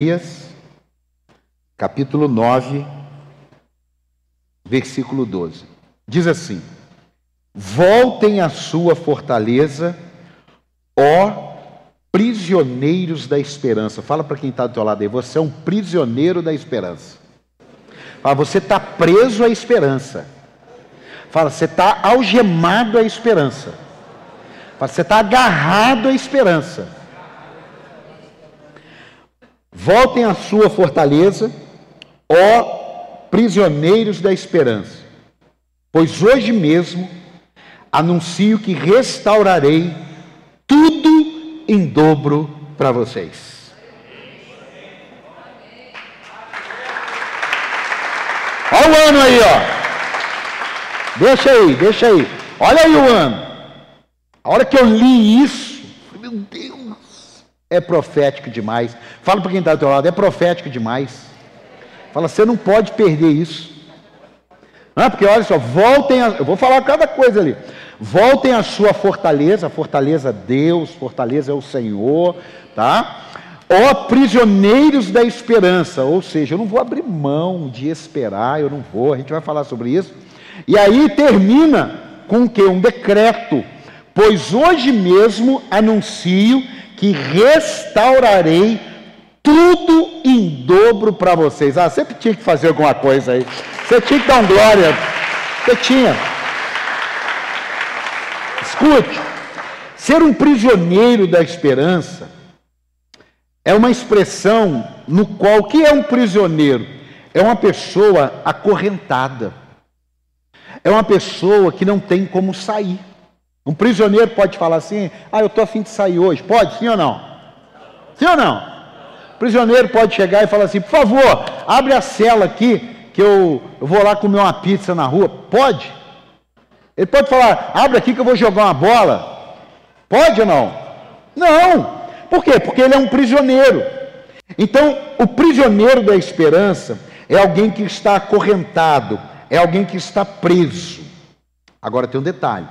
Isaías, capítulo 9, versículo 12. Diz assim: Voltem à sua fortaleza, ó prisioneiros da esperança. Fala para quem está do teu lado aí, você é um prisioneiro da esperança. Fala, você está preso à esperança. Fala, você está algemado à esperança. Fala, você está agarrado à esperança. Voltem à sua fortaleza, ó prisioneiros da esperança, pois hoje mesmo anuncio que restaurarei tudo em dobro para vocês. Olha o ano aí, ó. Deixa aí, deixa aí. Olha aí o ano. A hora que eu li isso, meu Deus, é profético demais. Fala para quem está do teu lado, é profético demais. Fala, você não pode perder isso. Não, porque olha só, voltem, a, eu vou falar cada coisa ali. Voltem à sua fortaleza, fortaleza Deus, fortaleza é o Senhor, tá? Ó prisioneiros da esperança, ou seja, eu não vou abrir mão de esperar, eu não vou, a gente vai falar sobre isso. E aí termina com o que? Um decreto. Pois hoje mesmo anuncio que restaurarei tudo em dobro para vocês. Ah, sempre tinha que fazer alguma coisa aí. Você tinha que dar um glória. Você tinha. Escute, ser um prisioneiro da esperança é uma expressão no qual que é um prisioneiro? É uma pessoa acorrentada. É uma pessoa que não tem como sair. Um prisioneiro pode falar assim: "Ah, eu estou afim de sair hoje". Pode, sim ou não? Sim ou não? O prisioneiro pode chegar e falar assim: "Por favor, abre a cela aqui que eu, eu vou lá comer uma pizza na rua". Pode? Ele pode falar: abre aqui que eu vou jogar uma bola. Pode ou não? Não. Por quê? Porque ele é um prisioneiro. Então, o prisioneiro da esperança é alguém que está acorrentado, é alguém que está preso. Agora tem um detalhe: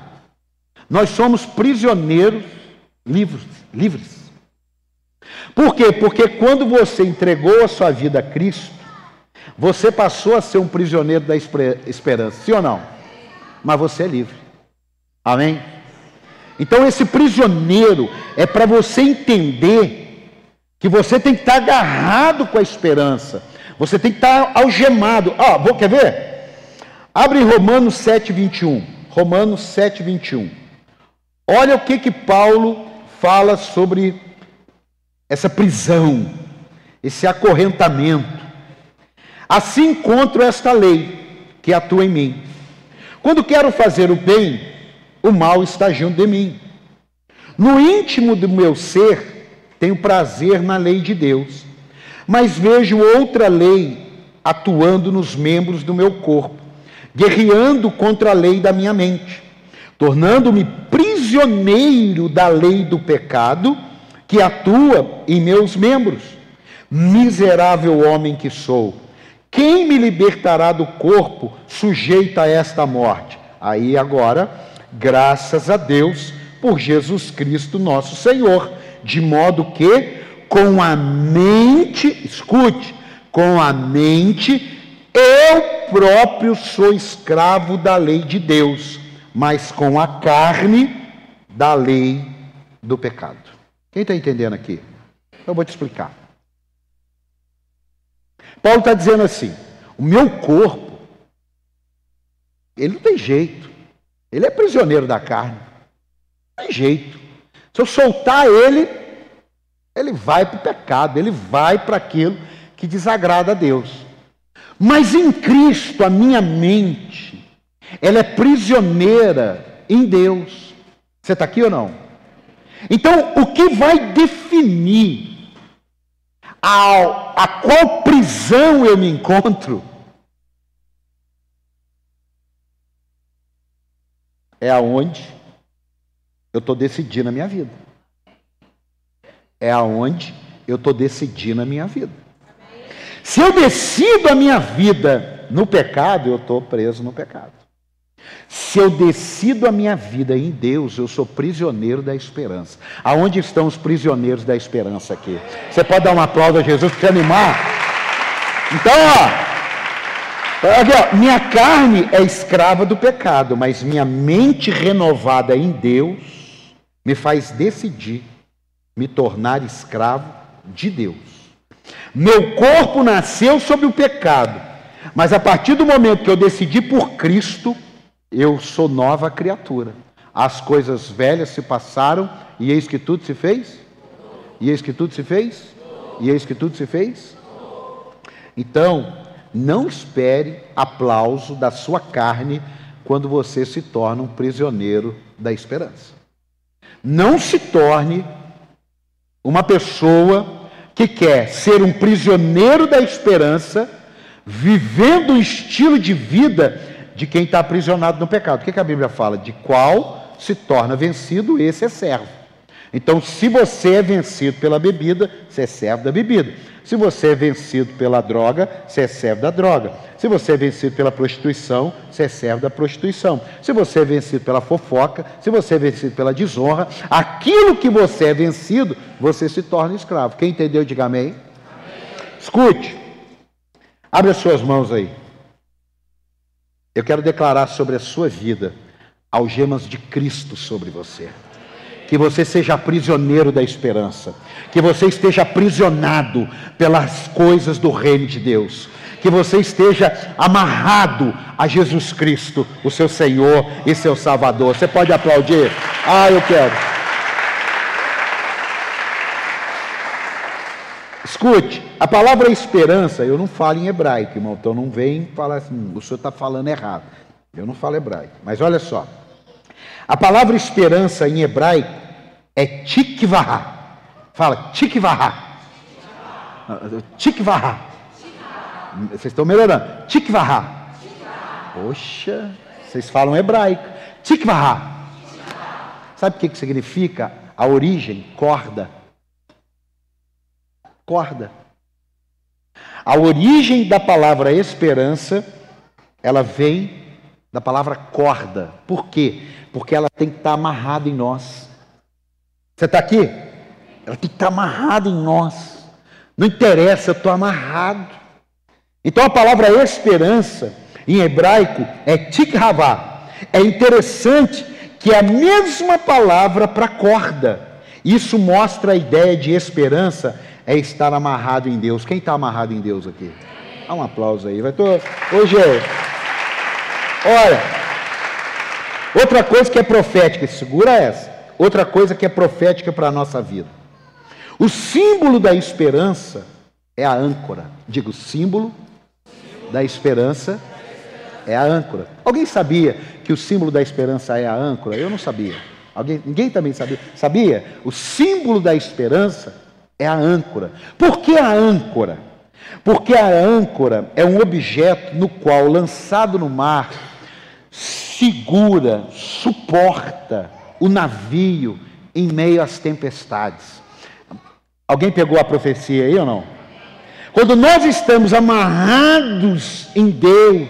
nós somos prisioneiros livres. livres. Por quê? Porque quando você entregou a sua vida a Cristo, você passou a ser um prisioneiro da esperança, sim ou não? mas você é livre. Amém? Então, esse prisioneiro é para você entender que você tem que estar agarrado com a esperança, você tem que estar algemado. Ah, vou, quer ver? Abre Romanos 7, 21. Romanos 7, 21. Olha o que, que Paulo fala sobre essa prisão, esse acorrentamento. Assim encontro esta lei que atua em mim quando quero fazer o bem, o mal está junto de mim. No íntimo do meu ser, tenho prazer na lei de Deus, mas vejo outra lei atuando nos membros do meu corpo, guerreando contra a lei da minha mente, tornando-me prisioneiro da lei do pecado que atua em meus membros. Miserável homem que sou quem me libertará do corpo sujeito a esta morte? Aí agora, graças a Deus por Jesus Cristo nosso Senhor, de modo que com a mente, escute, com a mente eu próprio sou escravo da lei de Deus, mas com a carne da lei do pecado. Quem está entendendo aqui? Eu vou te explicar. Paulo está dizendo assim: o meu corpo, ele não tem jeito, ele é prisioneiro da carne, não tem jeito. Se eu soltar ele, ele vai para o pecado, ele vai para aquilo que desagrada a Deus. Mas em Cristo, a minha mente, ela é prisioneira em Deus. Você está aqui ou não? Então, o que vai definir a, a qual prisão eu me encontro, é aonde eu estou decidindo a minha vida. É aonde eu estou decidindo a minha vida. Se eu decido a minha vida no pecado, eu estou preso no pecado. Se eu decido a minha vida em Deus, eu sou prisioneiro da esperança. Aonde estão os prisioneiros da esperança aqui? Você pode dar um aplauso a Jesus para animar? Então, ó, aqui, ó, minha carne é escrava do pecado, mas minha mente renovada em Deus me faz decidir me tornar escravo de Deus. Meu corpo nasceu sob o pecado, mas a partir do momento que eu decidi por Cristo, eu sou nova criatura. As coisas velhas se passaram e eis que tudo se fez? E eis que tudo se fez? E eis que tudo se fez? Então, não espere aplauso da sua carne quando você se torna um prisioneiro da esperança. Não se torne uma pessoa que quer ser um prisioneiro da esperança, vivendo um estilo de vida de quem está aprisionado no pecado. O que, que a Bíblia fala? De qual se torna vencido, esse é servo. Então, se você é vencido pela bebida, você é servo da bebida. Se você é vencido pela droga, você é servo da droga. Se você é vencido pela prostituição, você é servo da prostituição. Se você é vencido pela fofoca, se você é vencido pela desonra, aquilo que você é vencido, você se torna escravo. Quem entendeu, diga amém. amém. Escute, abre as suas mãos aí. Eu quero declarar sobre a sua vida algemas de Cristo sobre você que você seja prisioneiro da esperança, que você esteja aprisionado pelas coisas do reino de Deus, que você esteja amarrado a Jesus Cristo, o seu Senhor e seu Salvador. Você pode aplaudir? Ah, eu quero. Escute, a palavra esperança, eu não falo em hebraico, irmão, então não vem falar assim, o senhor está falando errado. Eu não falo hebraico, mas olha só. A palavra esperança em hebraico é tikvah. Fala, tikvah. Tikvah. Vocês estão melhorando. Tikvah. Poxa, vocês falam hebraico. Tikvah. Sabe o que, que significa? A origem, corda. Corda. A origem da palavra esperança, ela vem da palavra corda. Por quê? Porque ela tem que estar amarrada em nós. Você está aqui? Ela tem que estar amarrada em nós. Não interessa, eu estou amarrado. Então a palavra esperança, em hebraico, é tikravá. É interessante que é a mesma palavra para corda. Isso mostra a ideia de esperança é estar amarrado em Deus. Quem está amarrado em Deus aqui? Dá um aplauso aí. Vai tô... Hoje. Olha, outra coisa que é profética, segura essa. Outra coisa que é profética para a nossa vida. O símbolo da esperança é a âncora. Digo, símbolo da esperança é a âncora. Alguém sabia que o símbolo da esperança é a âncora? Eu não sabia. Alguém, ninguém também sabia. Sabia? O símbolo da esperança é a âncora. Por que a âncora? Porque a âncora é um objeto no qual, lançado no mar, segura, suporta o navio em meio às tempestades. Alguém pegou a profecia aí ou não? Quando nós estamos amarrados em Deus,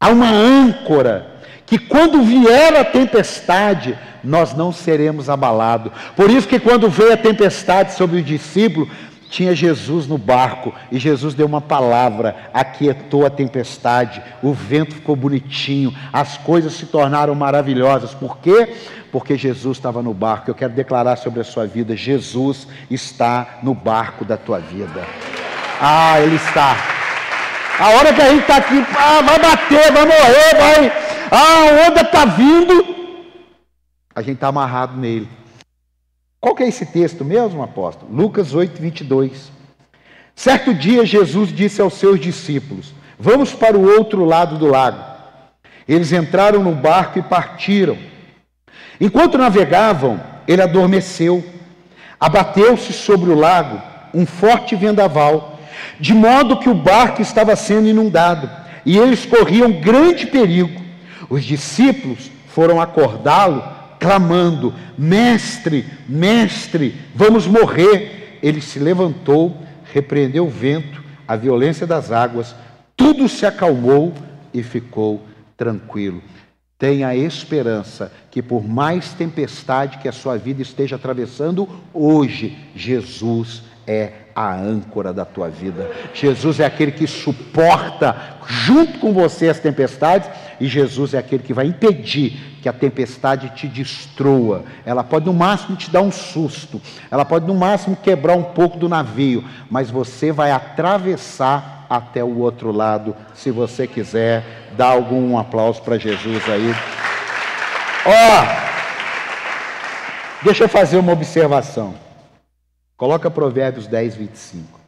há uma âncora que quando vier a tempestade, nós não seremos abalados. Por isso que quando veio a tempestade sobre o discípulo, tinha Jesus no barco e Jesus deu uma palavra, aquietou a tempestade, o vento ficou bonitinho, as coisas se tornaram maravilhosas. Por quê? Porque Jesus estava no barco. Eu quero declarar sobre a sua vida: Jesus está no barco da tua vida. Ah, Ele está. A hora que a gente está aqui, ah, vai bater, vai morrer, vai. Ah, a onda está vindo. A gente está amarrado nele. Qual que é esse texto mesmo, apóstolo? Lucas 8, 22. Certo dia, Jesus disse aos seus discípulos: Vamos para o outro lado do lago. Eles entraram no barco e partiram. Enquanto navegavam, ele adormeceu. Abateu-se sobre o lago um forte vendaval, de modo que o barco estava sendo inundado e eles corriam grande perigo. Os discípulos foram acordá-lo clamando: Mestre, mestre, vamos morrer. Ele se levantou, repreendeu o vento, a violência das águas, tudo se acalmou e ficou tranquilo. Tenha esperança que, por mais tempestade que a sua vida esteja atravessando, hoje Jesus é a âncora da tua vida. Jesus é aquele que suporta junto com você as tempestades e Jesus é aquele que vai impedir que a tempestade te destrua. Ela pode no máximo te dar um susto, ela pode no máximo quebrar um pouco do navio, mas você vai atravessar até o outro lado, se você quiser. Dá algum aplauso para Jesus aí. Ó, oh, deixa eu fazer uma observação. Coloca Provérbios 10, 25.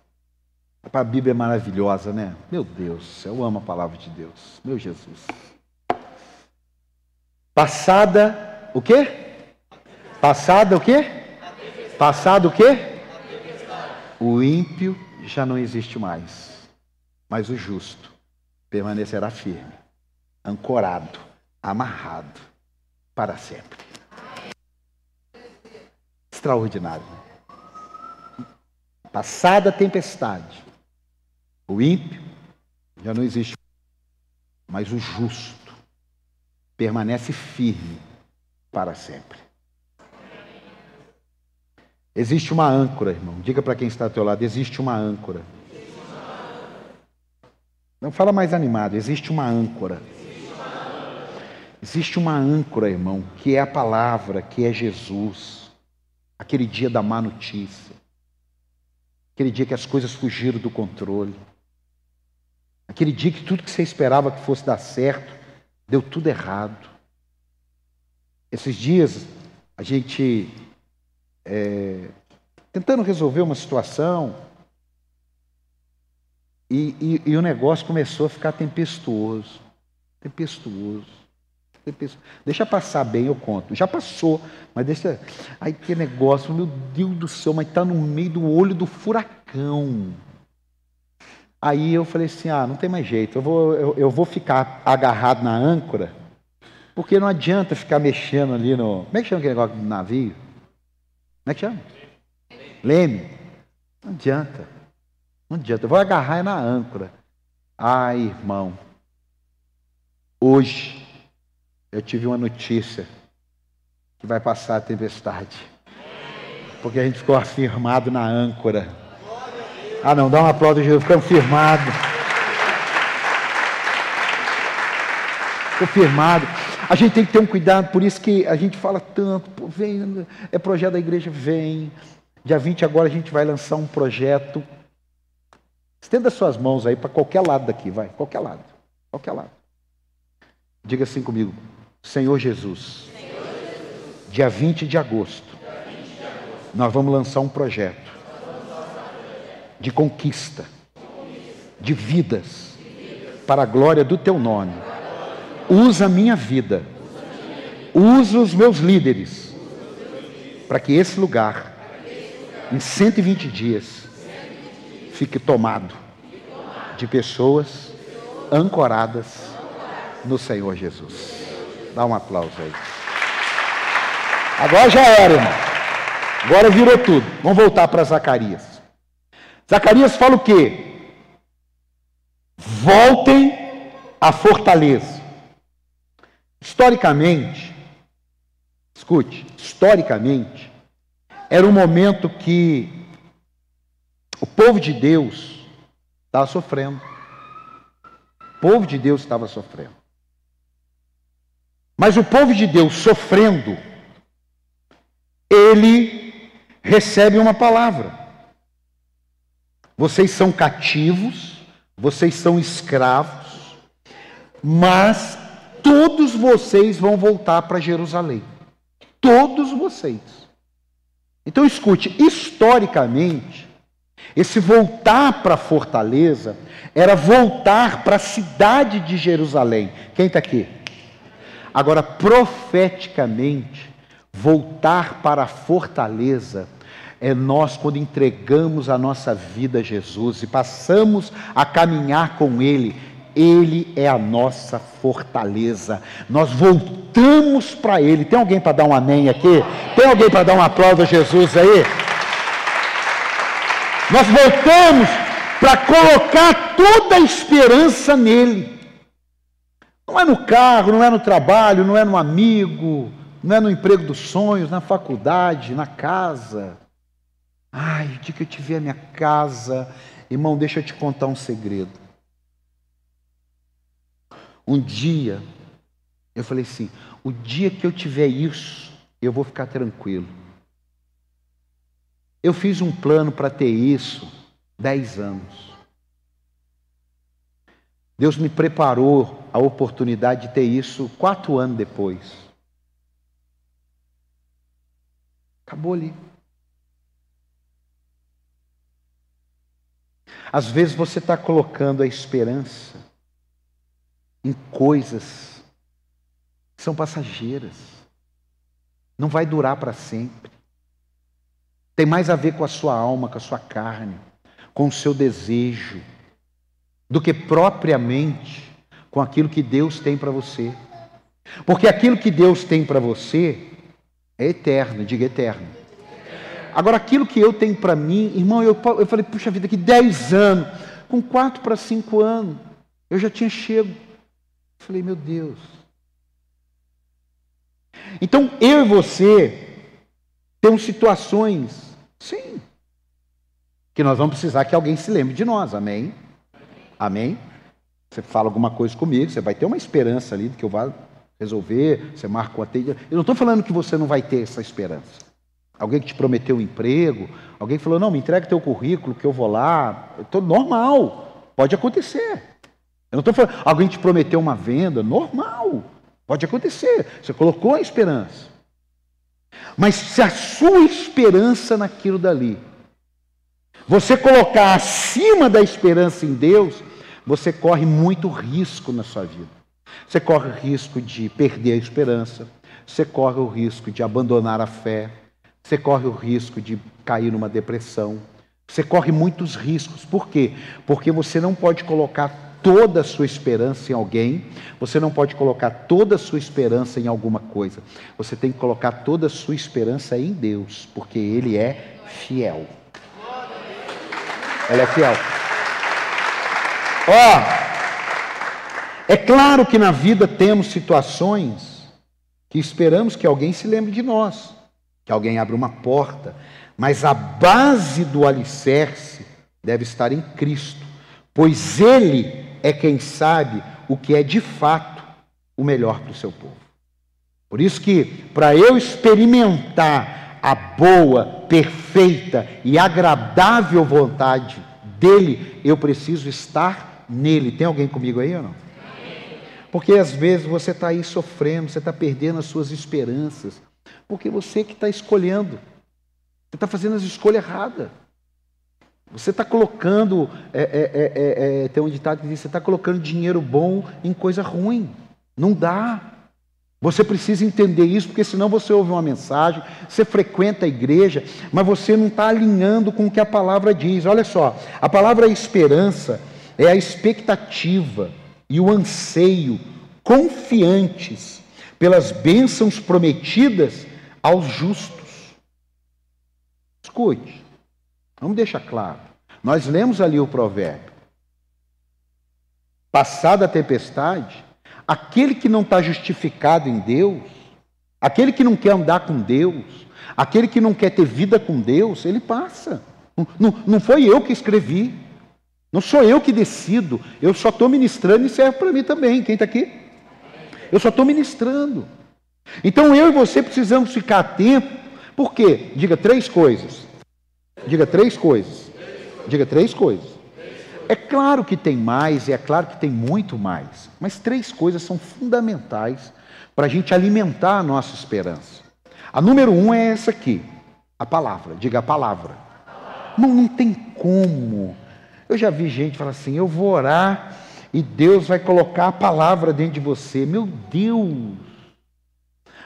A Bíblia é maravilhosa, né? Meu Deus, eu amo a palavra de Deus. Meu Jesus. Passada o quê? Passada o quê? Passado o quê? O ímpio já não existe mais, mas o justo permanecerá firme, ancorado, amarrado para sempre. Extraordinário. Passada a tempestade, o ímpio já não existe, mas o justo permanece firme para sempre. Existe uma âncora, irmão. Diga para quem está ao teu lado: existe uma âncora. Não fala mais animado, existe uma âncora. Existe uma âncora, irmão, que é a palavra, que é Jesus. Aquele dia da má notícia. Aquele dia que as coisas fugiram do controle. Aquele dia que tudo que você esperava que fosse dar certo, deu tudo errado. Esses dias, a gente é, tentando resolver uma situação, e, e, e, o negócio começou a ficar tempestuoso. Tempestuoso. Tempestuoso. Deixa passar bem, eu conto. Já passou, mas deixa. Aí que negócio, meu Deus do céu, mas está no meio do olho do furacão. Aí eu falei assim: ah, não tem mais jeito, eu vou, eu, eu vou ficar agarrado na âncora, porque não adianta ficar mexendo ali no. Como é que chama aquele negócio do navio? Como é que chama? Leme. Não adianta. Não adianta. Eu vou agarrar na âncora. Ai, irmão. Hoje eu tive uma notícia que vai passar a tempestade. Porque a gente ficou afirmado na âncora. Ah, não, dá um aplauso, Jesus. Ficamos firmados. Ficou. A gente tem que ter um cuidado, por isso que a gente fala tanto. Pô, vem, é projeto da igreja, vem. Dia 20 agora a gente vai lançar um projeto. Estenda suas mãos aí para qualquer lado daqui, vai, qualquer lado. Qualquer lado. Diga assim comigo. Senhor Jesus. Dia 20 de agosto. 20 de agosto. Nós vamos lançar um projeto de conquista, de vidas, para a glória do teu nome. Usa a minha vida, usa os meus líderes, para que esse lugar, em 120 dias, fique tomado de pessoas ancoradas no Senhor Jesus. Dá um aplauso aí. Agora já era, irmão. Agora virou tudo. Vamos voltar para Zacarias. Zacarias fala o quê? Voltem à fortaleza. Historicamente, escute, historicamente, era um momento que o povo de Deus estava sofrendo. O povo de Deus estava sofrendo. Mas o povo de Deus sofrendo, ele recebe uma palavra. Vocês são cativos, vocês são escravos, mas todos vocês vão voltar para Jerusalém. Todos vocês. Então escute, historicamente, esse voltar para a fortaleza era voltar para a cidade de Jerusalém. Quem está aqui? Agora, profeticamente, voltar para a fortaleza é nós quando entregamos a nossa vida a Jesus e passamos a caminhar com Ele. Ele é a nossa fortaleza. Nós voltamos para Ele. Tem alguém para dar um amém aqui? Tem alguém para dar um aplauso a Jesus aí? Nós voltamos para colocar toda a esperança nele. Não é no carro, não é no trabalho, não é no amigo, não é no emprego dos sonhos, na faculdade, na casa. Ai, o dia que eu tiver a minha casa, irmão, deixa eu te contar um segredo. Um dia, eu falei assim: o dia que eu tiver isso, eu vou ficar tranquilo. Eu fiz um plano para ter isso dez anos. Deus me preparou a oportunidade de ter isso quatro anos depois. Acabou ali. Às vezes você está colocando a esperança em coisas que são passageiras, não vai durar para sempre. Tem mais a ver com a sua alma, com a sua carne, com o seu desejo, do que propriamente com aquilo que Deus tem para você. Porque aquilo que Deus tem para você é eterno, diga eterno. Agora, aquilo que eu tenho para mim, irmão, eu, eu falei, puxa vida, que 10 anos, com 4 para 5 anos, eu já tinha chego. Falei, meu Deus. Então, eu e você temos situações Sim. Que nós vamos precisar que alguém se lembre de nós, amém? Amém? Você fala alguma coisa comigo, você vai ter uma esperança ali de que eu vá resolver, você marca o atendimento. Eu não estou falando que você não vai ter essa esperança. Alguém que te prometeu um emprego, alguém falou, não, me entrega teu currículo que eu vou lá. Estou normal, pode acontecer. Eu não estou falando, alguém te prometeu uma venda, normal, pode acontecer. Você colocou a esperança. Mas se a sua esperança naquilo dali, você colocar acima da esperança em Deus, você corre muito risco na sua vida. Você corre o risco de perder a esperança, você corre o risco de abandonar a fé, você corre o risco de cair numa depressão. Você corre muitos riscos. Por quê? Porque você não pode colocar toda a sua esperança em alguém, você não pode colocar toda a sua esperança em alguma coisa. Você tem que colocar toda a sua esperança em Deus, porque Ele é fiel. Ele é fiel. Ó, é claro que na vida temos situações que esperamos que alguém se lembre de nós, que alguém abra uma porta, mas a base do alicerce deve estar em Cristo, pois Ele é quem sabe o que é de fato o melhor para o seu povo. Por isso que, para eu experimentar a boa, perfeita e agradável vontade dele, eu preciso estar nele. Tem alguém comigo aí ou não? Porque às vezes você está aí sofrendo, você está perdendo as suas esperanças, porque você que está escolhendo, você está fazendo as escolhas erradas. Você está colocando, é, é, é, tem um ditado que diz, você está colocando dinheiro bom em coisa ruim. Não dá. Você precisa entender isso, porque senão você ouve uma mensagem, você frequenta a igreja, mas você não está alinhando com o que a palavra diz. Olha só, a palavra esperança é a expectativa e o anseio confiantes pelas bênçãos prometidas aos justos. Escute, Vamos deixar claro. Nós lemos ali o provérbio. Passada a tempestade, aquele que não está justificado em Deus, aquele que não quer andar com Deus, aquele que não quer ter vida com Deus, ele passa. Não, não, não foi eu que escrevi, não sou eu que decido, eu só estou ministrando e serve para mim também. Quem está aqui? Eu só estou ministrando. Então eu e você precisamos ficar atentos, por quê? Diga três coisas. Diga três coisas. Diga três coisas. É claro que tem mais, e é claro que tem muito mais, mas três coisas são fundamentais para a gente alimentar a nossa esperança. A número um é essa aqui, a palavra. Diga a palavra. Não, não tem como. Eu já vi gente falar assim: eu vou orar e Deus vai colocar a palavra dentro de você. Meu Deus!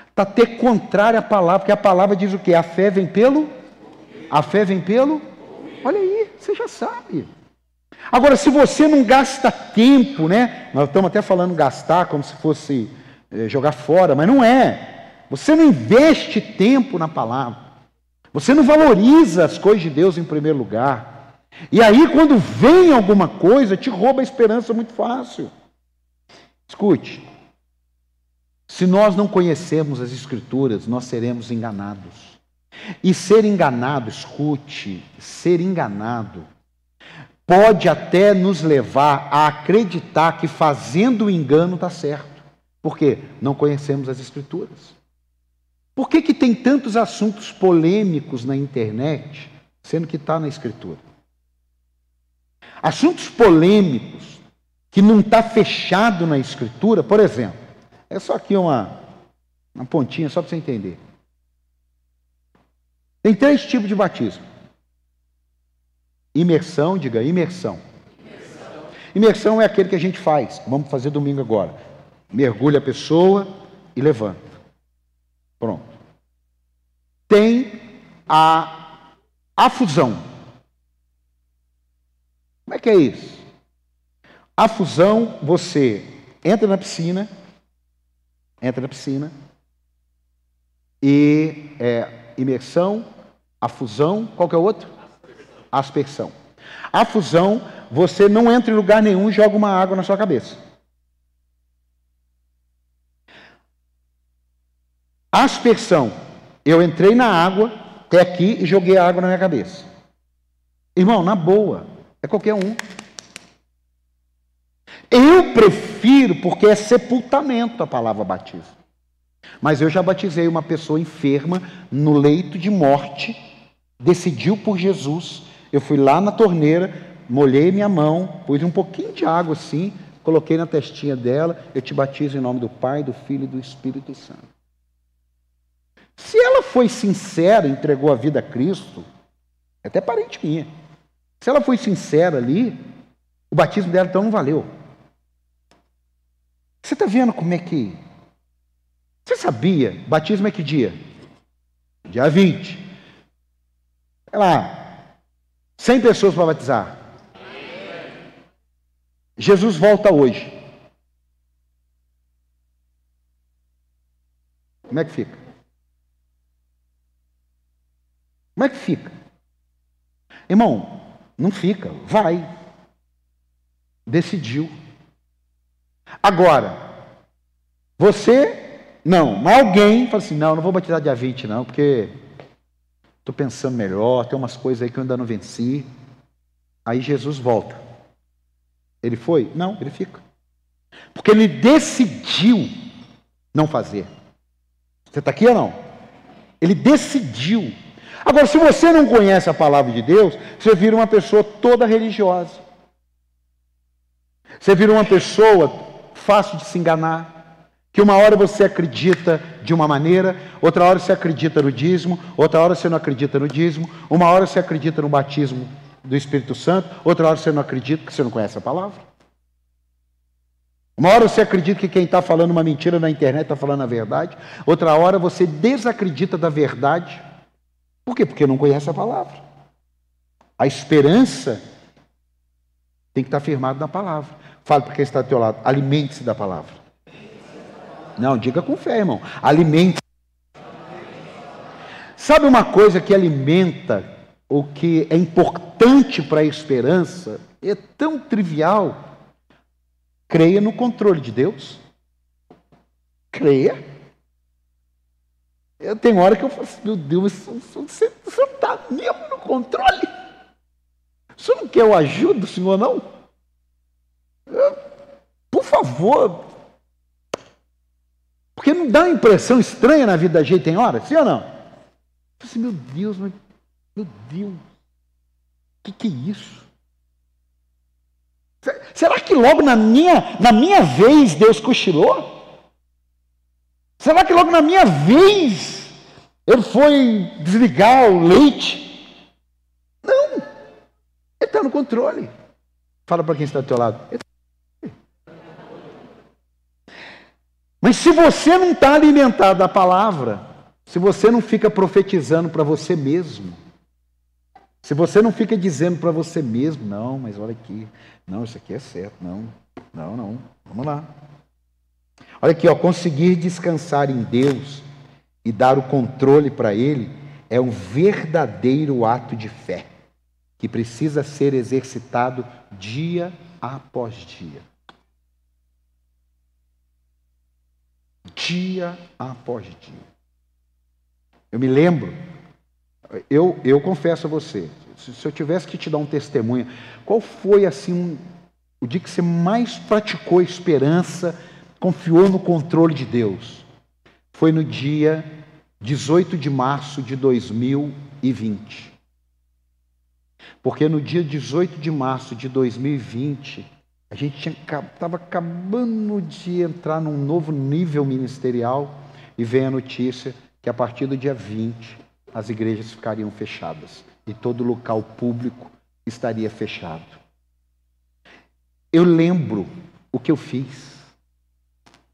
Está até contrário à palavra, porque a palavra diz o quê? A fé vem pelo a fé vem pelo? Olha aí, você já sabe. Agora, se você não gasta tempo, né? Nós estamos até falando gastar como se fosse é, jogar fora, mas não é. Você não investe tempo na palavra. Você não valoriza as coisas de Deus em primeiro lugar. E aí, quando vem alguma coisa, te rouba a esperança muito fácil. Escute, Se nós não conhecermos as Escrituras, nós seremos enganados. E ser enganado, escute, ser enganado pode até nos levar a acreditar que fazendo o engano está certo. Por quê? Não conhecemos as Escrituras. Por que, que tem tantos assuntos polêmicos na internet, sendo que está na Escritura? Assuntos polêmicos que não está fechado na Escritura, por exemplo, é só aqui uma, uma pontinha, só para você entender. Tem três tipos de batismo. Imersão, diga imersão. imersão. Imersão é aquele que a gente faz, vamos fazer domingo agora. Mergulha a pessoa e levanta. Pronto. Tem a afusão. Como é que é isso? A fusão, você entra na piscina, entra na piscina, e é, imersão, a fusão, qual que é o outro? Aspersão. A fusão, você não entra em lugar nenhum e joga uma água na sua cabeça. Aspersão, eu entrei na água, até aqui, e joguei a água na minha cabeça. Irmão, na boa, é qualquer um. Eu prefiro, porque é sepultamento a palavra batismo. Mas eu já batizei uma pessoa enferma no leito de morte, decidiu por Jesus. Eu fui lá na torneira, molhei minha mão, pus um pouquinho de água assim, coloquei na testinha dela. Eu te batizo em nome do Pai, do Filho e do Espírito Santo. Se ela foi sincera, entregou a vida a Cristo, é até parente minha. Se ela foi sincera ali, o batismo dela então não valeu. Você está vendo como é que. Você sabia? Batismo é que dia? Dia 20. Sei lá. 100 pessoas para batizar. Jesus volta hoje. Como é que fica? Como é que fica? Irmão, não fica, vai. Decidiu. Agora, você, não, mas alguém fala assim: não, não vou batizar dia 20, não, porque estou pensando melhor, tem umas coisas aí que eu ainda não venci. Aí Jesus volta. Ele foi? Não, ele fica. Porque ele decidiu não fazer. Você está aqui ou não? Ele decidiu. Agora, se você não conhece a palavra de Deus, você vira uma pessoa toda religiosa. Você vira uma pessoa fácil de se enganar. Que uma hora você acredita de uma maneira, outra hora você acredita no dízimo, outra hora você não acredita no dízimo, uma hora você acredita no batismo do Espírito Santo, outra hora você não acredita porque você não conhece a palavra. Uma hora você acredita que quem está falando uma mentira na internet está falando a verdade, outra hora você desacredita da verdade por quê? Porque não conhece a palavra. A esperança tem que estar firmada na palavra. Fale para quem está do teu lado, alimente-se da palavra. Não, diga com fé, irmão. Alimente. Sabe uma coisa que alimenta o que é importante para a esperança? É tão trivial. Creia no controle de Deus. Creia. Eu tenho hora que eu falo assim, meu Deus, você, está mesmo no controle? O senhor não quer o ajuda, senhor, não? Por favor. Porque não dá uma impressão estranha na vida da gente, tem hora? Sim ou não? Eu assim, meu Deus, meu, meu Deus, o que, que é isso? Será que logo na minha, na minha vez Deus cochilou? Será que logo na minha vez ele foi desligar o leite? Não. Ele está no controle. Fala para quem está do teu lado. Tá Mas se você não está alimentado da palavra, se você não fica profetizando para você mesmo, se você não fica dizendo para você mesmo, não, mas olha aqui, não, isso aqui é certo, não, não, não, vamos lá. Olha aqui, ó, conseguir descansar em Deus e dar o controle para Ele é um verdadeiro ato de fé que precisa ser exercitado dia após dia. dia após dia. Eu me lembro, eu, eu confesso a você, se eu tivesse que te dar um testemunho, qual foi assim um, o dia que você mais praticou esperança, confiou no controle de Deus? Foi no dia 18 de março de 2020. Porque no dia 18 de março de 2020, a gente estava acabando de entrar num novo nível ministerial e vem a notícia que a partir do dia 20 as igrejas ficariam fechadas e todo local público estaria fechado. Eu lembro o que eu fiz.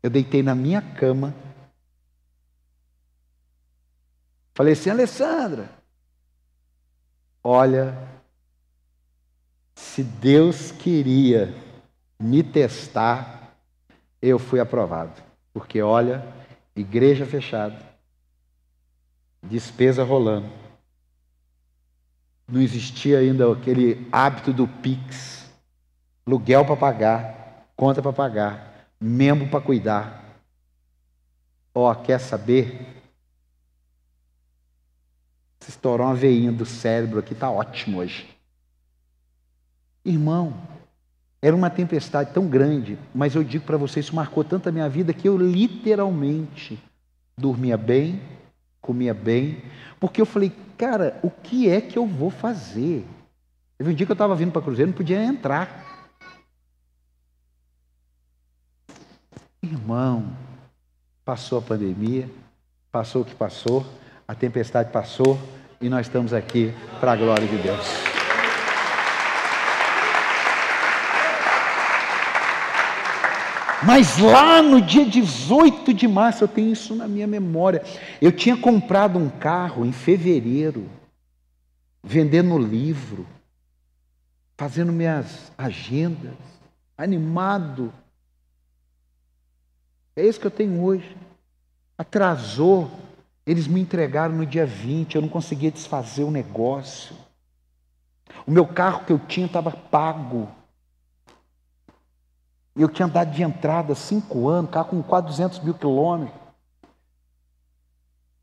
Eu deitei na minha cama. Falei assim, Alessandra, olha, se Deus queria me testar, eu fui aprovado. Porque olha, igreja fechada, despesa rolando. Não existia ainda aquele hábito do Pix, aluguel para pagar, conta para pagar, membro para cuidar. Ó, oh, quer saber? Se estourou uma veinha do cérebro aqui, tá ótimo hoje. Irmão, era uma tempestade tão grande, mas eu digo para vocês, isso marcou tanto a minha vida que eu literalmente dormia bem, comia bem, porque eu falei, cara, o que é que eu vou fazer? Teve um dia que eu estava vindo para Cruzeiro, não podia entrar. Irmão, passou a pandemia, passou o que passou, a tempestade passou e nós estamos aqui para a glória de Deus. Mas lá no dia 18 de março, eu tenho isso na minha memória. Eu tinha comprado um carro em fevereiro, vendendo livro, fazendo minhas agendas, animado. É isso que eu tenho hoje. Atrasou. Eles me entregaram no dia 20, eu não conseguia desfazer o negócio. O meu carro que eu tinha estava pago. Eu tinha dado de entrada cinco anos, cá com quase 200 mil quilômetros.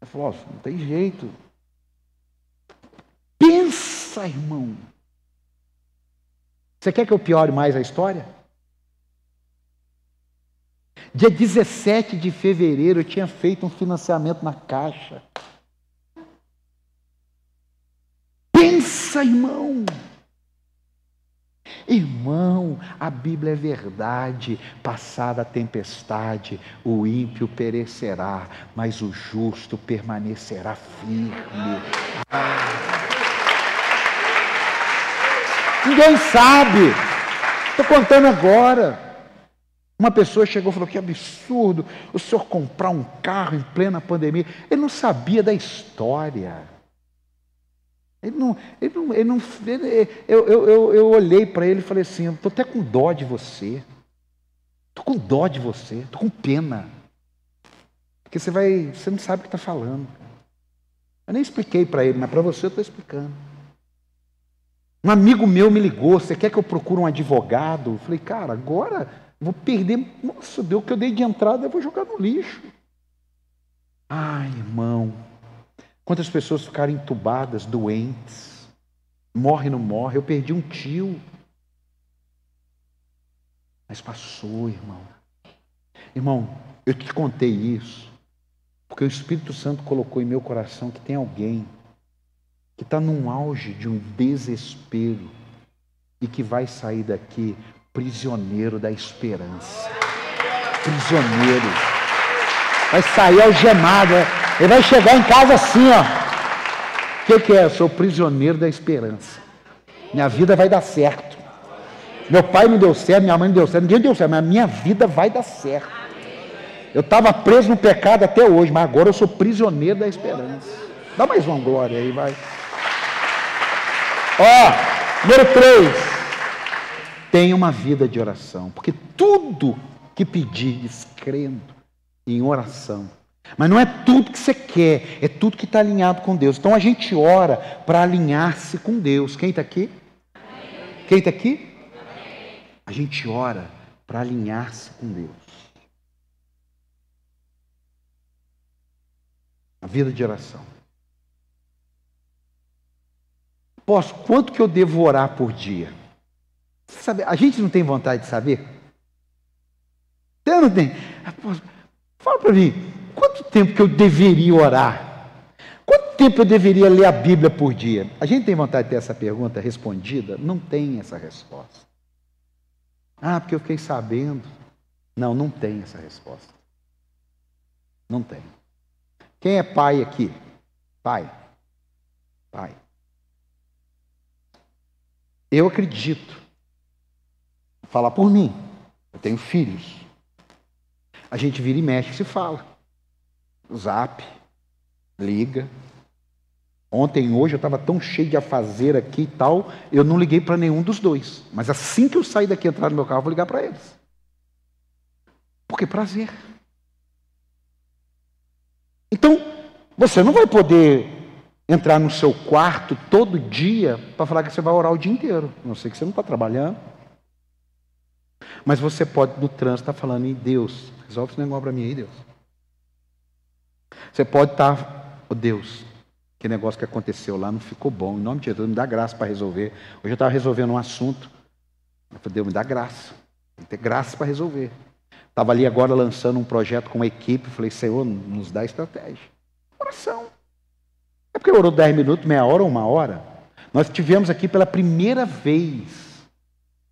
Ele falou: não tem jeito. Pensa, irmão. Você quer que eu piore mais a história? Dia 17 de fevereiro eu tinha feito um financiamento na Caixa. Pensa, irmão. Irmão, a Bíblia é verdade. Passada a tempestade, o ímpio perecerá, mas o justo permanecerá firme. Ah. Ninguém sabe. Estou contando agora. Uma pessoa chegou e falou: Que absurdo o senhor comprar um carro em plena pandemia. Ele não sabia da história. Ele não, ele não, ele não ele, eu, eu, eu, eu olhei para ele e falei assim, estou até com dó de você. Estou com dó de você, estou com pena. Porque você vai, você não sabe o que está falando. Eu nem expliquei para ele, mas para você eu estou explicando. Um amigo meu me ligou, você quer que eu procure um advogado? Eu falei, cara, agora vou perder. Nossa, deu o que eu dei de entrada, eu vou jogar no lixo. Ai, irmão, Quantas pessoas ficaram entubadas, doentes, morre não morre. Eu perdi um tio. Mas passou, irmão. Irmão, eu te contei isso, porque o Espírito Santo colocou em meu coração que tem alguém que está num auge de um desespero e que vai sair daqui prisioneiro da esperança. Prisioneiro. Vai sair algemado. Ele vai chegar em casa assim, ó. O que, que é? Eu sou prisioneiro da esperança. Minha vida vai dar certo. Meu pai não deu certo, minha mãe não deu certo, ninguém deu certo, mas a minha vida vai dar certo. Eu estava preso no pecado até hoje, mas agora eu sou prisioneiro da esperança. Dá mais uma glória aí, vai. Ó, número 3. Tenha uma vida de oração, porque tudo que pedir, crendo em oração, mas não é tudo que você quer, é tudo que está alinhado com Deus. Então a gente ora para alinhar-se com Deus. Quem está aqui? Amém. Quem está aqui? Amém. A gente ora para alinhar-se com Deus. A vida de oração. Posso, quanto que eu devo orar por dia? Sabe, a gente não tem vontade de saber? Você não tem? Fala para mim, quanto tempo que eu deveria orar? Quanto tempo eu deveria ler a Bíblia por dia? A gente tem vontade de ter essa pergunta respondida? Não tem essa resposta. Ah, porque eu fiquei sabendo. Não, não tem essa resposta. Não tem. Quem é pai aqui? Pai. Pai. Eu acredito. Falar por mim. Eu tenho filhos. A gente vira e mexe se fala. Zap, liga. Ontem, hoje, eu estava tão cheio de afazer aqui e tal, eu não liguei para nenhum dos dois. Mas assim que eu sair daqui e entrar no meu carro, eu vou ligar para eles. Porque prazer. Então, você não vai poder entrar no seu quarto todo dia para falar que você vai orar o dia inteiro. Não sei que você não está trabalhando. Mas você pode, no trânsito, estar tá falando em Deus. Resolve esse negócio para mim aí, Deus. Você pode estar, tá, oh Deus, que negócio que aconteceu lá não ficou bom. Em nome de Jesus, me dá graça para resolver. Hoje eu estava resolvendo um assunto. Eu falei, Deus, me dá graça. Tem que ter graça para resolver. Estava ali agora lançando um projeto com uma equipe. Falei, Senhor, nos dá estratégia. Oração. É porque orou 10 minutos, meia hora ou uma hora. Nós tivemos aqui pela primeira vez.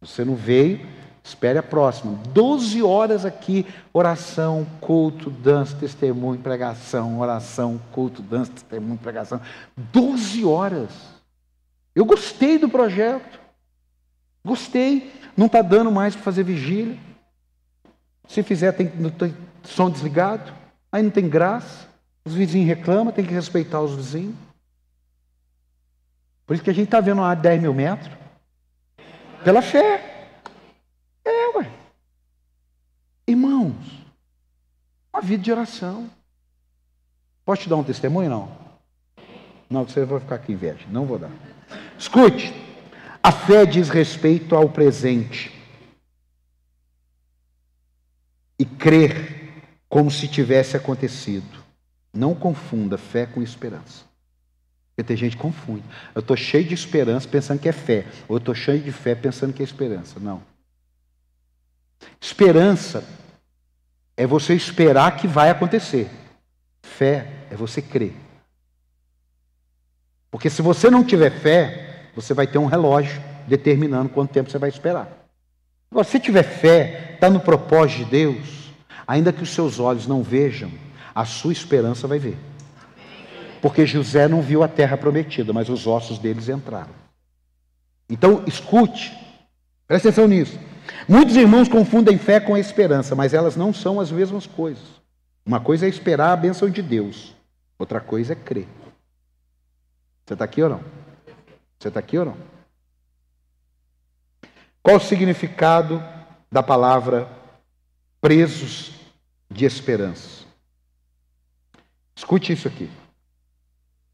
Você não veio, espere a próxima. 12 horas aqui, oração, culto, dança, testemunho, pregação, oração, culto, dança, testemunho, pregação. 12 horas. Eu gostei do projeto. Gostei. Não está dando mais para fazer vigília. Se fizer, tem, tem som desligado. Aí não tem graça. Os vizinhos reclamam, tem que respeitar os vizinhos. Por isso que a gente está vendo de 10 mil metros. Pela fé. É, ué. Irmãos, uma vida de oração. Posso te dar um testemunho? Não. Não, você vai ficar aqui inveja. Não vou dar. Escute. A fé diz respeito ao presente. E crer como se tivesse acontecido. Não confunda fé com esperança. Porque tem gente que confunde. Eu estou cheio de esperança pensando que é fé. Ou eu estou cheio de fé pensando que é esperança. Não. Esperança é você esperar que vai acontecer. Fé é você crer. Porque se você não tiver fé, você vai ter um relógio determinando quanto tempo você vai esperar. Agora, se tiver fé, está no propósito de Deus, ainda que os seus olhos não vejam, a sua esperança vai ver. Porque José não viu a terra prometida, mas os ossos deles entraram. Então, escute, preste atenção nisso. Muitos irmãos confundem fé com esperança, mas elas não são as mesmas coisas. Uma coisa é esperar a bênção de Deus, outra coisa é crer. Você está aqui ou não? Você está aqui ou não? Qual o significado da palavra presos de esperança? Escute isso aqui.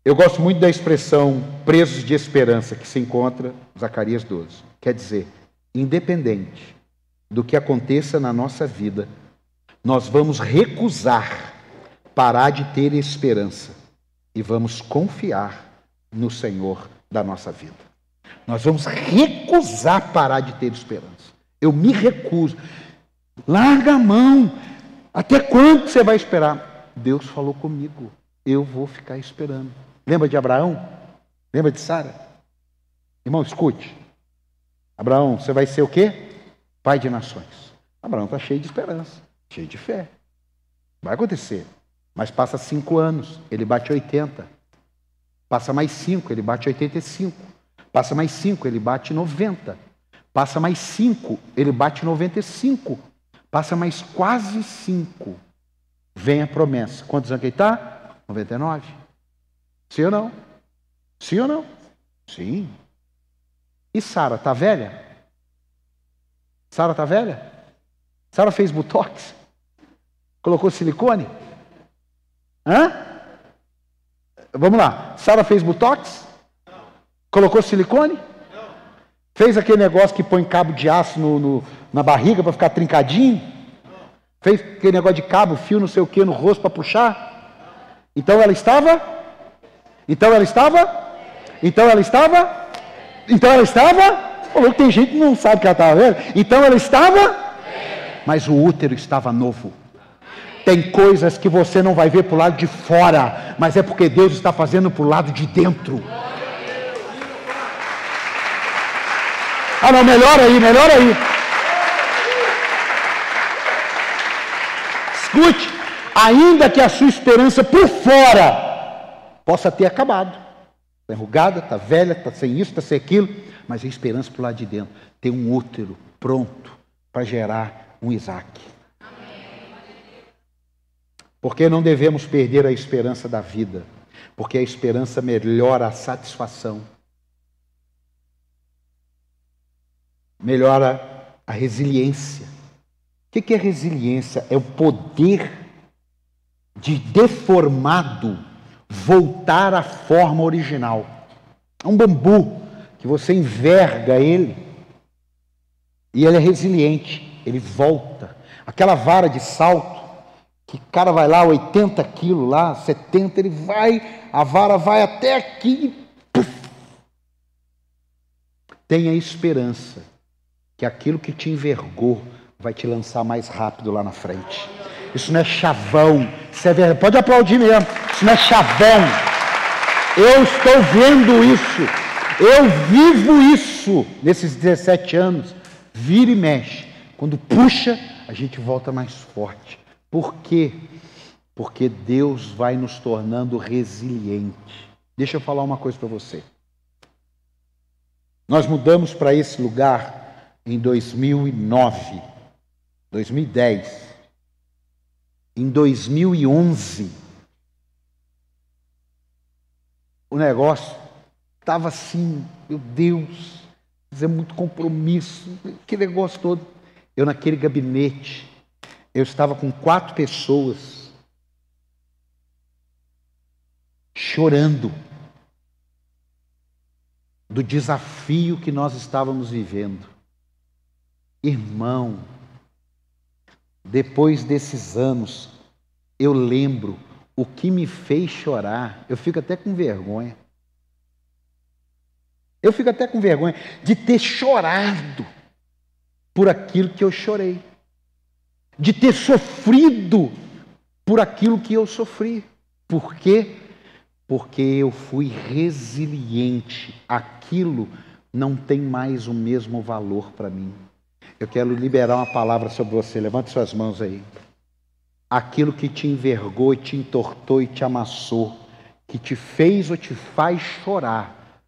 Eu gosto muito da expressão presos de esperança que se encontra em Zacarias 12. Quer dizer, independente do que aconteça na nossa vida, nós vamos recusar parar de ter esperança e vamos confiar no Senhor da nossa vida. Nós vamos recusar parar de ter esperança. Eu me recuso. Larga a mão. Até quando você vai esperar? Deus falou comigo, eu vou ficar esperando. Lembra de Abraão? Lembra de Sara? Irmão, escute. Abraão, você vai ser o quê? Pai de nações. Abraão está cheio de esperança, cheio de fé. Vai acontecer. Mas passa cinco anos, ele bate 80. Passa mais cinco, ele bate 85. Passa mais cinco, ele bate 90. Passa mais cinco, ele bate 95. Passa mais quase cinco, vem a promessa. Quantos anos que ele está? 99. Sim ou não? Sim ou não? Sim. E Sara, está velha? Sara está velha? Sara fez botox? Colocou silicone? Hã? Vamos lá. Sara fez botox? Colocou silicone? Fez aquele negócio que põe cabo de aço no, no na barriga para ficar trincadinho? Fez aquele negócio de cabo, fio, não sei o que no rosto para puxar? Então ela estava? Então ela estava? Então ela estava? Então ela estava? Falou que tem gente que não sabe que ela estava vendo. Então ela estava? Mas o útero estava novo. Tem coisas que você não vai ver para o lado de fora, mas é porque Deus está fazendo para o lado de dentro. Ah, não, melhor aí, melhor aí. Escute, ainda que a sua esperança por fora possa ter acabado, está enrugada, está velha, está sem isso, está sem aquilo, mas a esperança para o lado de dentro tem um útero pronto para gerar um Isaac. Porque não devemos perder a esperança da vida, porque a esperança melhora a satisfação, melhora a resiliência. O que é resiliência? É o poder de deformado voltar à forma original. É um bambu que você enverga ele e ele é resiliente, ele volta. Aquela vara de salto, que o cara vai lá, 80 quilos lá, 70, ele vai, a vara vai até aqui. Puff. Tenha esperança que aquilo que te envergou vai te lançar mais rápido lá na frente. Isso não é chavão, isso é verdade. Pode aplaudir mesmo. Isso não é chavão. Eu estou vendo isso. Eu vivo isso nesses 17 anos. Vira e mexe. Quando puxa, a gente volta mais forte. Por quê? Porque Deus vai nos tornando resiliente. Deixa eu falar uma coisa para você. Nós mudamos para esse lugar em 2009. 2010. Em 2011, o negócio estava assim, meu Deus, fazer muito compromisso, que negócio todo. Eu naquele gabinete, eu estava com quatro pessoas chorando do desafio que nós estávamos vivendo. Irmão, depois desses anos, eu lembro o que me fez chorar. Eu fico até com vergonha. Eu fico até com vergonha de ter chorado por aquilo que eu chorei, de ter sofrido por aquilo que eu sofri. Por quê? Porque eu fui resiliente. Aquilo não tem mais o mesmo valor para mim. Eu quero liberar uma palavra sobre você. Levante suas mãos aí. Aquilo que te envergou, te entortou e te amassou, que te fez ou te faz chorar,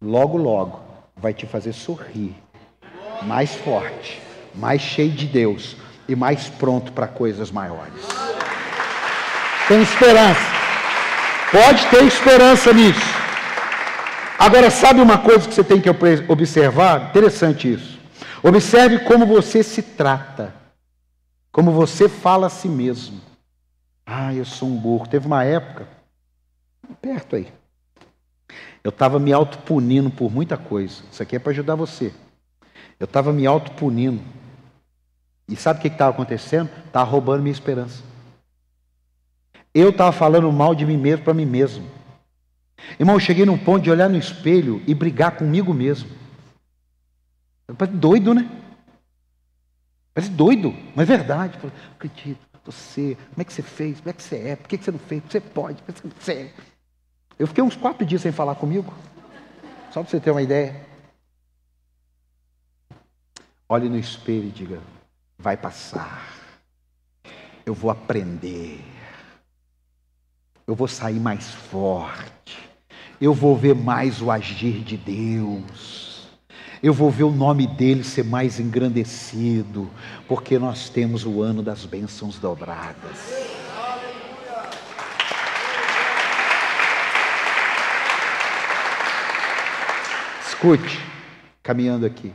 logo, logo vai te fazer sorrir, mais forte, mais cheio de Deus e mais pronto para coisas maiores. Tem esperança. Pode ter esperança nisso. Agora, sabe uma coisa que você tem que observar? Interessante isso. Observe como você se trata, como você fala a si mesmo. Ah, eu sou um burro. Teve uma época, perto aí, eu estava me autopunindo por muita coisa. Isso aqui é para ajudar você. Eu estava me autopunindo. E sabe o que estava acontecendo? Estava roubando minha esperança. Eu estava falando mal de mim mesmo para mim mesmo. Irmão, eu cheguei num ponto de olhar no espelho e brigar comigo mesmo. Parece doido, né? Parece doido, mas é verdade. Eu acredito, você, como é que você fez? Como é que você é? Por que você não fez? Você pode, por que você é? Eu fiquei uns quatro dias sem falar comigo. Só para você ter uma ideia. Olhe no espelho e diga: vai passar. Eu vou aprender. Eu vou sair mais forte. Eu vou ver mais o agir de Deus eu vou ver o nome dele ser mais engrandecido, porque nós temos o ano das bênçãos dobradas. Escute, caminhando aqui.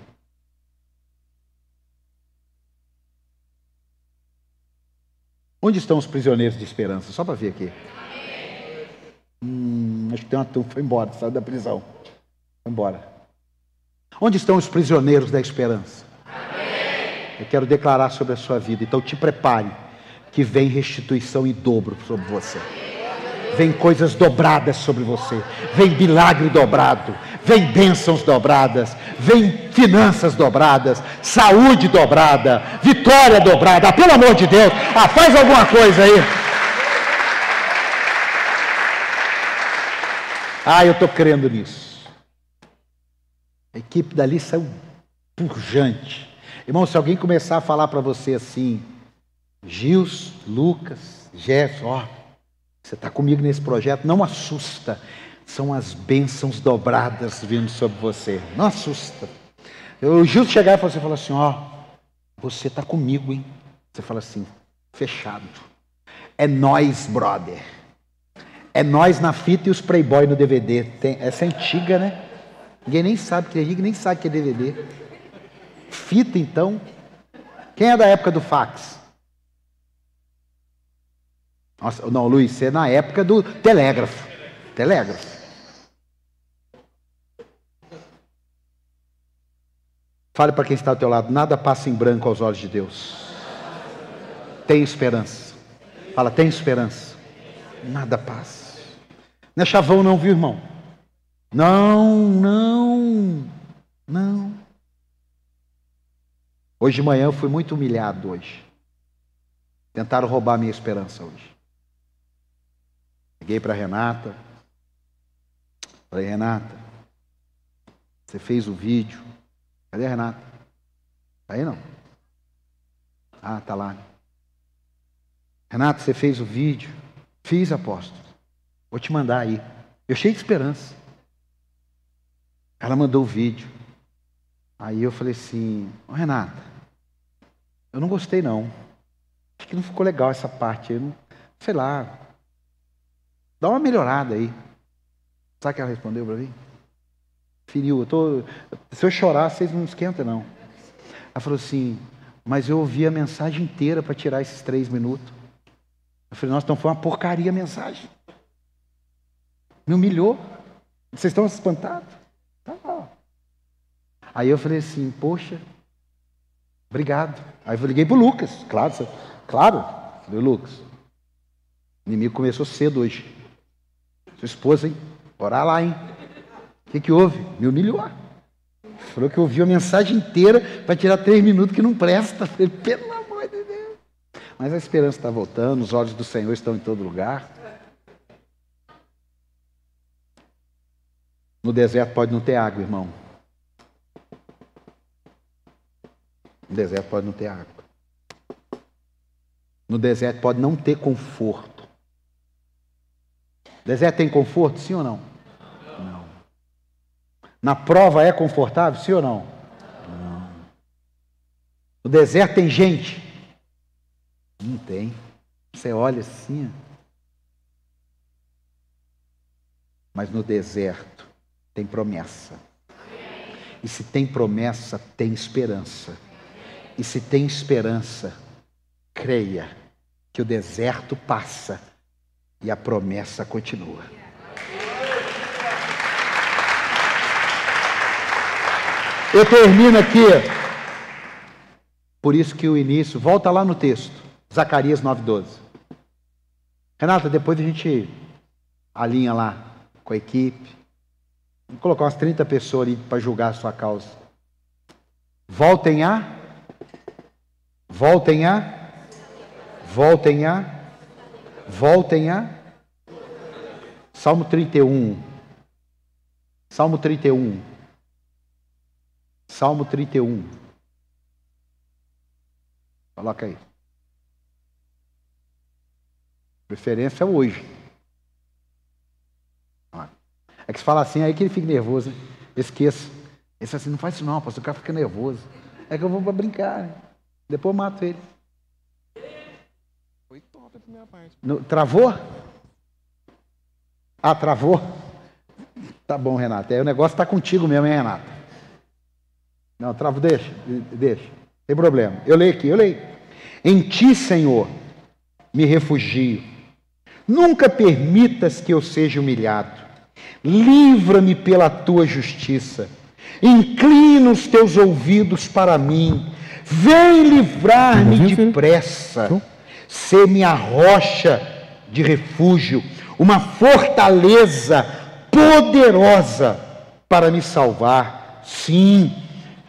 Onde estão os prisioneiros de esperança? Só para ver aqui. Hum, acho que tem uma turma foi embora, saiu da prisão. Foi embora. Onde estão os prisioneiros da esperança? Amém. Eu quero declarar sobre a sua vida. Então te prepare, que vem restituição em dobro sobre você. vem coisas dobradas sobre você, vem milagre dobrado, vem bênçãos dobradas, vem finanças dobradas, saúde dobrada, vitória dobrada. Pelo amor de Deus, ah, faz alguma coisa aí. Ah, eu estou crendo nisso. A equipe dali saiu purjante. Irmão, se alguém começar a falar para você assim, Gils, Lucas, Jefferson, ó, você está comigo nesse projeto, não assusta. São as bênçãos dobradas vindo sobre você. Não assusta. O Gil chegar e você fala assim, ó, você está comigo, hein? Você fala assim, fechado. É nós, brother. É nós na fita e os Playboy no DVD. Tem, essa é antiga, né? Ninguém nem sabe que é nem sabe que é DVD. Fita, então. Quem é da época do fax? Nossa, não, Luiz, você é na época do telégrafo. Telégrafo. Fale para quem está ao teu lado, nada passa em branco aos olhos de Deus. Tem esperança. Fala, tem esperança. Nada passa. Não é chavão não, viu, irmão? Não, não, não. Hoje de manhã eu fui muito humilhado hoje. Tentaram roubar minha esperança hoje. Liguei para Renata. Falei, Renata, você fez o vídeo. Cadê a Renata? Tá aí não? Ah, tá lá. Renata, você fez o vídeo. Fiz, apóstolo. Vou te mandar aí. Eu cheio de esperança. Ela mandou o vídeo. Aí eu falei assim, oh, Renata, eu não gostei não. Acho que não ficou legal essa parte. Eu não, sei lá. Dá uma melhorada aí. Sabe o que ela respondeu para mim? Feriu. Eu tô, se eu chorar, vocês não esquentam, não. Ela falou assim, mas eu ouvi a mensagem inteira para tirar esses três minutos. Eu falei, nossa, então foi uma porcaria a mensagem. Me humilhou. Vocês estão espantados? Aí eu falei assim, poxa, obrigado. Aí eu liguei para o Lucas, claro, claro. Falei, Lucas, o inimigo começou cedo hoje. Sua esposa, hein? Orar lá, hein? O que, que houve? Me humilhou. Falou que ouviu a mensagem inteira para tirar três minutos que não presta. Falei, pelo amor de Deus. Mas a esperança está voltando, os olhos do Senhor estão em todo lugar. No deserto pode não ter água, irmão. No deserto pode não ter água. No deserto pode não ter conforto. Deserto tem conforto, sim ou não? Não. Na prova é confortável, sim ou não? Não. No deserto tem gente? Não tem. Você olha assim. Mas no deserto tem promessa. E se tem promessa, tem esperança. E se tem esperança, creia que o deserto passa e a promessa continua. Eu termino aqui. Por isso que o início, volta lá no texto, Zacarias 9:12. Renata, depois a gente alinha lá com a equipe. Vou colocar umas 30 pessoas ali para julgar a sua causa. Voltem a. Voltem a. Voltem a. Voltem a. Salmo 31. Salmo 31. Salmo 31. Coloca aí. Preferência é hoje. É que se fala assim, aí que ele fica nervoso. Né? Esqueça. Fala assim, não faz isso não, pastor, o cara fica nervoso. É que eu vou para brincar. Né? Depois eu mato ele. Foi top a primeira parte. No, travou? Ah, travou? Tá bom, Renato. É, o negócio está contigo mesmo, hein, Renato? Não, travo, deixa, deixa. Tem problema. Eu leio aqui, eu leio. Em ti, Senhor, me refugio. Nunca permitas que eu seja humilhado. Livra-me pela tua justiça. Inclina os teus ouvidos para mim. Vem livrar-me depressa. Ser minha rocha de refúgio, uma fortaleza poderosa para me salvar. Sim,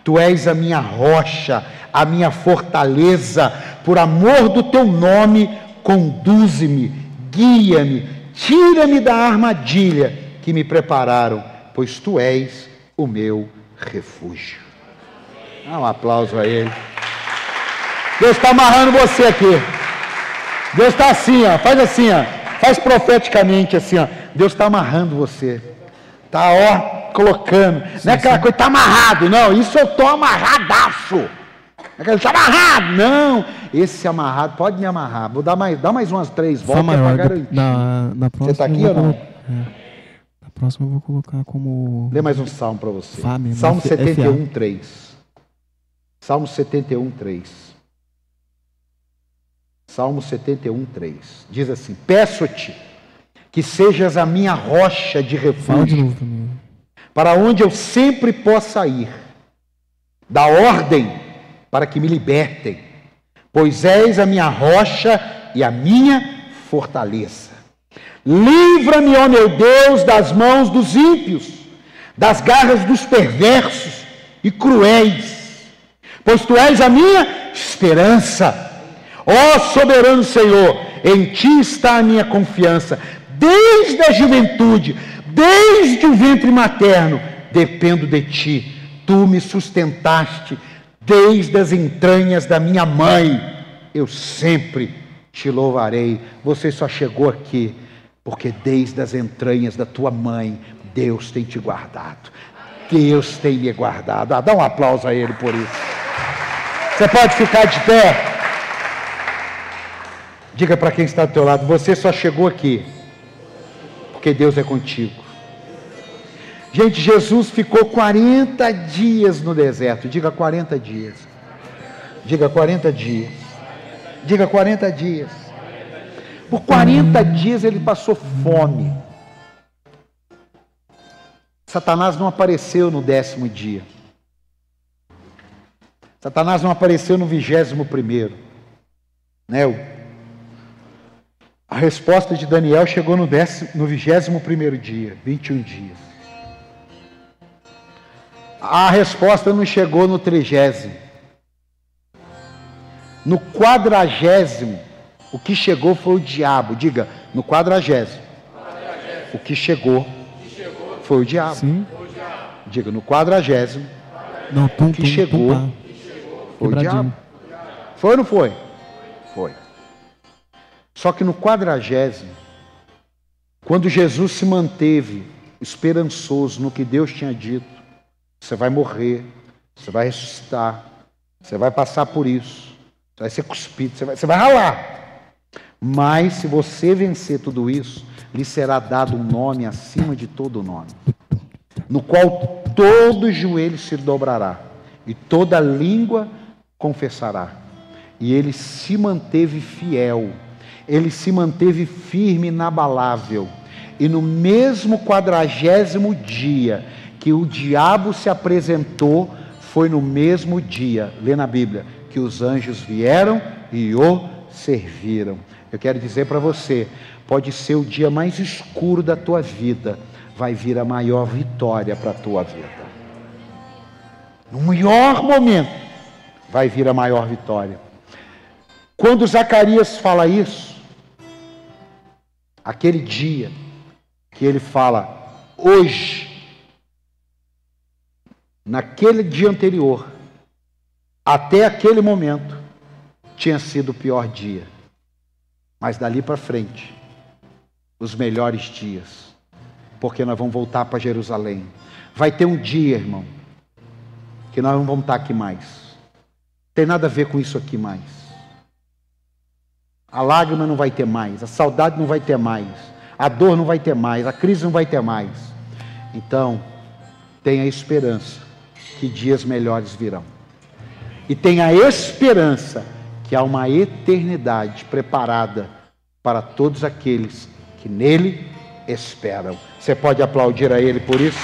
tu és a minha rocha, a minha fortaleza, por amor do teu nome, conduze-me, guia-me, tira-me da armadilha que me prepararam, pois tu és o meu refúgio. Dá um aplauso a ele. Deus está amarrando você aqui. Deus está assim, ó, faz assim, ó, faz profeticamente assim, ó. Deus está amarrando você. Tá, ó, colocando. Sim, não é aquela sim. coisa, está amarrado, não. Isso eu estou amarradaço. Não é está amarrado, não. Esse amarrado, pode me amarrar. Vou dar mais, dá mais umas três voltas para garantir. Na, na próxima, você está aqui ou não? É. Na próxima eu vou colocar como. Lê mais um salmo para você. Fá salmo 71, 3. Salmo 71, 3. Salmo 71, 3. Diz assim: Peço-te que sejas a minha rocha de refúgio, para onde eu sempre possa ir. Dá ordem para que me libertem, pois és a minha rocha e a minha fortaleza. Livra-me, ó meu Deus, das mãos dos ímpios, das garras dos perversos e cruéis, pois tu és a minha esperança. Ó soberano Senhor, em ti está a minha confiança desde a juventude, desde o ventre materno, dependo de ti. Tu me sustentaste desde as entranhas da minha mãe. Eu sempre te louvarei. Você só chegou aqui porque desde as entranhas da tua mãe, Deus tem te guardado. Deus tem me guardado. Ah, dá um aplauso a Ele por isso. Você pode ficar de pé. Diga para quem está do teu lado: você só chegou aqui porque Deus é contigo. Gente, Jesus ficou 40 dias no deserto. Diga 40 dias. Diga 40 dias. Diga 40 dias. Por 40 dias ele passou fome. Satanás não apareceu no décimo dia. Satanás não apareceu no vigésimo primeiro. Né? A resposta de Daniel chegou no, décimo, no 21 dia, 21 dias. A resposta não chegou no trigésimo. No quadragésimo, o que chegou foi o diabo. Diga, no quadragésimo. O que chegou foi o diabo. Sim. Diga, no quadragésimo. Não, tum, o que tum, chegou tum, foi o diabo. Foi ou não foi? Foi. Só que no quadragésimo, quando Jesus se manteve esperançoso no que Deus tinha dito, você vai morrer, você vai ressuscitar, você vai passar por isso, você vai ser cuspido, você vai, você vai ralar. Mas se você vencer tudo isso, lhe será dado um nome acima de todo nome, no qual todo joelho se dobrará e toda língua confessará. E ele se manteve fiel ele se manteve firme, inabalável. E no mesmo quadragésimo dia que o diabo se apresentou, foi no mesmo dia, lê na Bíblia, que os anjos vieram e o serviram. Eu quero dizer para você, pode ser o dia mais escuro da tua vida, vai vir a maior vitória para a tua vida. No melhor momento, vai vir a maior vitória. Quando Zacarias fala isso, aquele dia que ele fala, hoje, naquele dia anterior, até aquele momento, tinha sido o pior dia. Mas dali para frente, os melhores dias, porque nós vamos voltar para Jerusalém. Vai ter um dia, irmão, que nós não vamos estar aqui mais. Tem nada a ver com isso aqui mais. A lágrima não vai ter mais, a saudade não vai ter mais, a dor não vai ter mais, a crise não vai ter mais. Então, tenha esperança que dias melhores virão. E tenha esperança que há uma eternidade preparada para todos aqueles que nele esperam. Você pode aplaudir a ele por isso?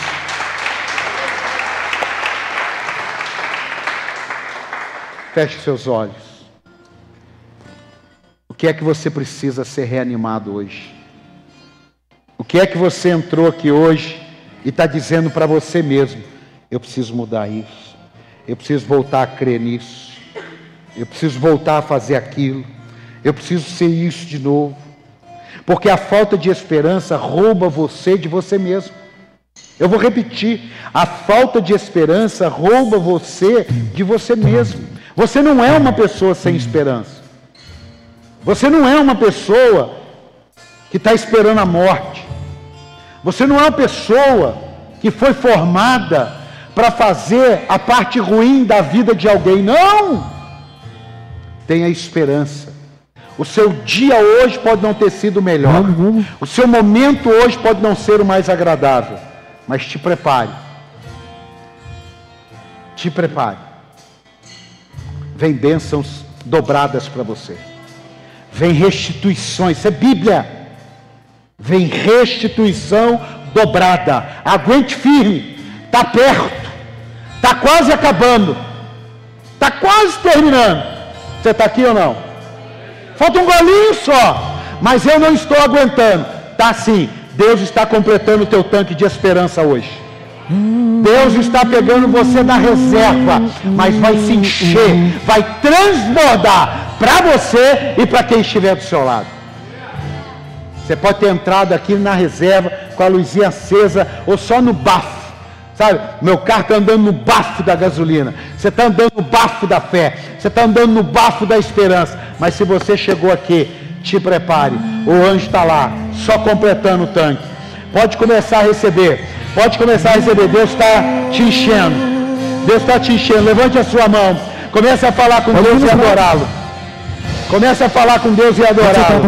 Feche seus olhos. O que é que você precisa ser reanimado hoje? O que é que você entrou aqui hoje e está dizendo para você mesmo: eu preciso mudar isso, eu preciso voltar a crer nisso, eu preciso voltar a fazer aquilo, eu preciso ser isso de novo. Porque a falta de esperança rouba você de você mesmo. Eu vou repetir: a falta de esperança rouba você de você mesmo. Você não é uma pessoa sem esperança. Você não é uma pessoa que está esperando a morte. Você não é uma pessoa que foi formada para fazer a parte ruim da vida de alguém. Não! Tenha esperança. O seu dia hoje pode não ter sido melhor. O seu momento hoje pode não ser o mais agradável. Mas te prepare. Te prepare. Vem bênçãos dobradas para você. Vem restituições. Isso é Bíblia. Vem restituição dobrada. Aguente firme. Está perto. Está quase acabando. Está quase terminando. Você está aqui ou não? Falta um golinho só. Mas eu não estou aguentando. Está sim. Deus está completando o teu tanque de esperança hoje. Deus está pegando você da reserva, mas vai se encher, vai transbordar para você e para quem estiver do seu lado. Você pode ter entrado aqui na reserva com a luzinha acesa ou só no bafo. Sabe, meu carro está andando no bafo da gasolina. Você está andando no bafo da fé. Você está andando no bafo da esperança. Mas se você chegou aqui, te prepare. O anjo está lá, só completando o tanque. Pode começar a receber. Pode começar a receber. Deus está te enchendo. Deus está te enchendo. Levante a sua mão. Comece a falar com Deus e adorá-lo. Comece a falar com Deus e adorá-lo.